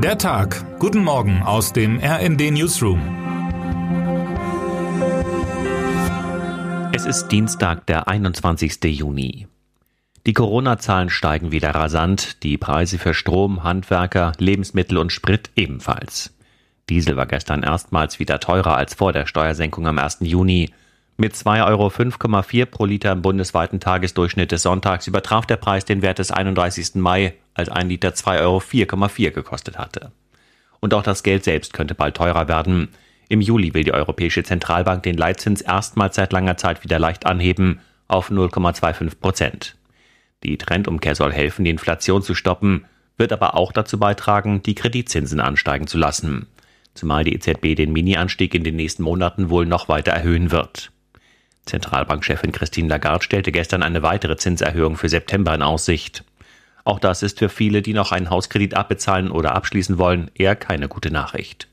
Der Tag. Guten Morgen aus dem RND Newsroom. Es ist Dienstag, der 21. Juni. Die Corona-Zahlen steigen wieder rasant, die Preise für Strom, Handwerker, Lebensmittel und Sprit ebenfalls. Diesel war gestern erstmals wieder teurer als vor der Steuersenkung am 1. Juni. Mit 2,05,4 Euro pro Liter im bundesweiten Tagesdurchschnitt des Sonntags übertraf der Preis den Wert des 31. Mai, als ein Liter 2,04,4 Euro gekostet hatte. Und auch das Geld selbst könnte bald teurer werden. Im Juli will die Europäische Zentralbank den Leitzins erstmals seit langer Zeit wieder leicht anheben auf 0,25 Prozent. Die Trendumkehr soll helfen, die Inflation zu stoppen, wird aber auch dazu beitragen, die Kreditzinsen ansteigen zu lassen. Zumal die EZB den Mini-Anstieg in den nächsten Monaten wohl noch weiter erhöhen wird. Zentralbankchefin Christine Lagarde stellte gestern eine weitere Zinserhöhung für September in Aussicht. Auch das ist für viele, die noch einen Hauskredit abbezahlen oder abschließen wollen, eher keine gute Nachricht.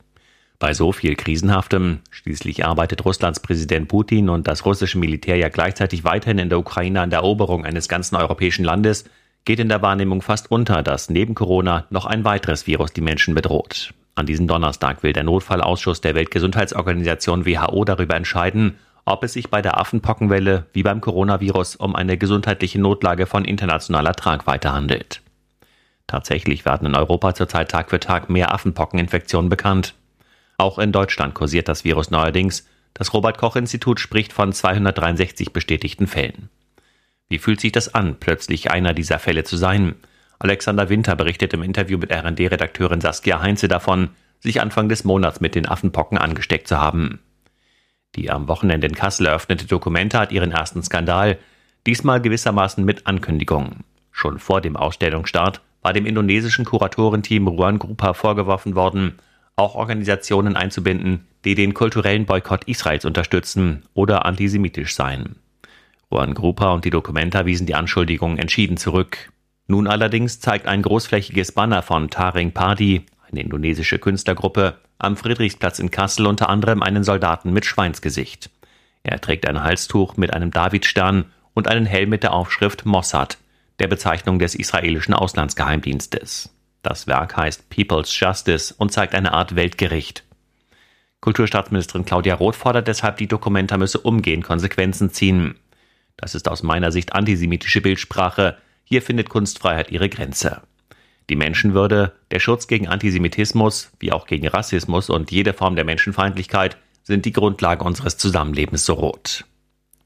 Bei so viel Krisenhaftem, schließlich arbeitet Russlands Präsident Putin und das russische Militär ja gleichzeitig weiterhin in der Ukraine an der Eroberung eines ganzen europäischen Landes, geht in der Wahrnehmung fast unter, dass neben Corona noch ein weiteres Virus die Menschen bedroht. An diesem Donnerstag will der Notfallausschuss der Weltgesundheitsorganisation WHO darüber entscheiden, ob es sich bei der Affenpockenwelle wie beim Coronavirus um eine gesundheitliche Notlage von internationaler Tragweite handelt. Tatsächlich werden in Europa zurzeit Tag für Tag mehr Affenpockeninfektionen bekannt. Auch in Deutschland kursiert das Virus neuerdings. Das Robert Koch Institut spricht von 263 bestätigten Fällen. Wie fühlt sich das an, plötzlich einer dieser Fälle zu sein? Alexander Winter berichtet im Interview mit RD-Redakteurin Saskia Heinze davon, sich Anfang des Monats mit den Affenpocken angesteckt zu haben. Die am Wochenende in Kassel eröffnete Dokumente hat ihren ersten Skandal, diesmal gewissermaßen mit Ankündigung. Schon vor dem Ausstellungsstart war dem indonesischen Kuratorenteam Ruan Grupa vorgeworfen worden, auch Organisationen einzubinden, die den kulturellen Boykott Israels unterstützen oder antisemitisch seien. Juan Grupa und die Dokumenta wiesen die Anschuldigungen entschieden zurück. Nun allerdings zeigt ein großflächiges Banner von Taring Padi, eine indonesische Künstlergruppe, am Friedrichsplatz in Kassel unter anderem einen Soldaten mit Schweinsgesicht. Er trägt ein Halstuch mit einem Davidstern und einen Helm mit der Aufschrift Mossad, der Bezeichnung des israelischen Auslandsgeheimdienstes. Das Werk heißt People's Justice und zeigt eine Art Weltgericht. Kulturstaatsministerin Claudia Roth fordert deshalb, die Dokumenta müsse umgehend Konsequenzen ziehen. Das ist aus meiner Sicht antisemitische Bildsprache. Hier findet Kunstfreiheit ihre Grenze. Die Menschenwürde, der Schutz gegen Antisemitismus, wie auch gegen Rassismus und jede Form der Menschenfeindlichkeit sind die Grundlage unseres Zusammenlebens so rot.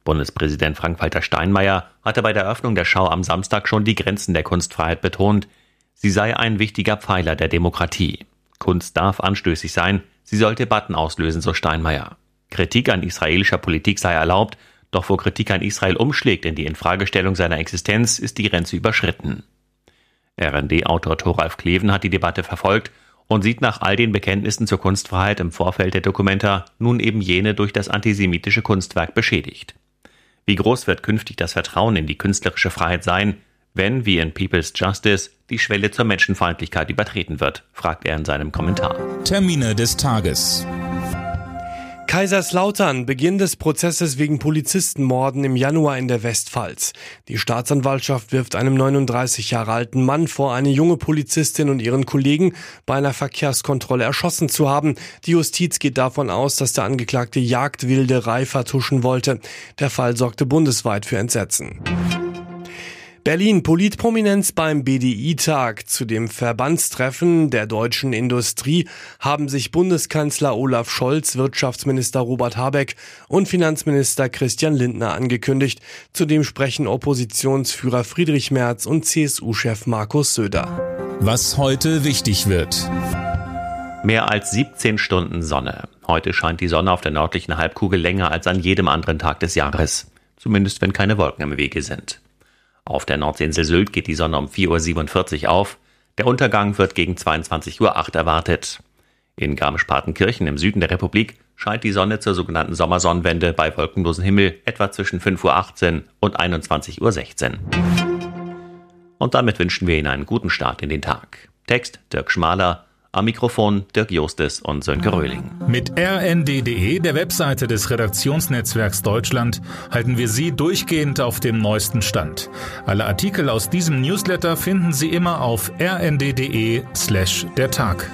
Bundespräsident Frank-Walter Steinmeier hatte bei der Eröffnung der Schau am Samstag schon die Grenzen der Kunstfreiheit betont, Sie sei ein wichtiger Pfeiler der Demokratie. Kunst darf anstößig sein, sie soll Debatten auslösen, so Steinmeier. Kritik an israelischer Politik sei erlaubt, doch wo Kritik an Israel umschlägt in die Infragestellung seiner Existenz, ist die Grenze überschritten. RND-Autor Thoralf Kleven hat die Debatte verfolgt und sieht nach all den Bekenntnissen zur Kunstfreiheit im Vorfeld der Dokumenta nun eben jene durch das antisemitische Kunstwerk beschädigt. Wie groß wird künftig das Vertrauen in die künstlerische Freiheit sein, wenn, wie in People's Justice, die Schwelle zur Menschenfeindlichkeit übertreten wird, fragt er in seinem Kommentar. Termine des Tages. Kaiserslautern, Beginn des Prozesses wegen Polizistenmorden im Januar in der Westpfalz. Die Staatsanwaltschaft wirft einem 39 Jahre alten Mann vor, eine junge Polizistin und ihren Kollegen bei einer Verkehrskontrolle erschossen zu haben. Die Justiz geht davon aus, dass der Angeklagte Jagdwilderei vertuschen wollte. Der Fall sorgte bundesweit für Entsetzen. Berlin Politprominenz beim BDI-Tag. Zu dem Verbandstreffen der deutschen Industrie haben sich Bundeskanzler Olaf Scholz, Wirtschaftsminister Robert Habeck und Finanzminister Christian Lindner angekündigt. Zudem sprechen Oppositionsführer Friedrich Merz und CSU-Chef Markus Söder. Was heute wichtig wird. Mehr als 17 Stunden Sonne. Heute scheint die Sonne auf der nördlichen Halbkugel länger als an jedem anderen Tag des Jahres. Zumindest wenn keine Wolken im Wege sind. Auf der Nordseeinsel Sylt geht die Sonne um 4.47 Uhr auf. Der Untergang wird gegen 22.08 Uhr erwartet. In Garmisch-Partenkirchen im Süden der Republik scheint die Sonne zur sogenannten Sommersonnenwende bei wolkenlosem Himmel etwa zwischen 5.18 Uhr und 21.16 Uhr. Und damit wünschen wir Ihnen einen guten Start in den Tag. Text Dirk Schmaler, Am Mikrofon Dirk Jostes und Sönke Röhling. Mit rnd.de, der Webseite des Redaktionsnetzwerks Deutschland, halten wir Sie durchgehend auf dem neuesten Stand. Alle Artikel aus diesem Newsletter finden Sie immer auf rnd.de slash der Tag.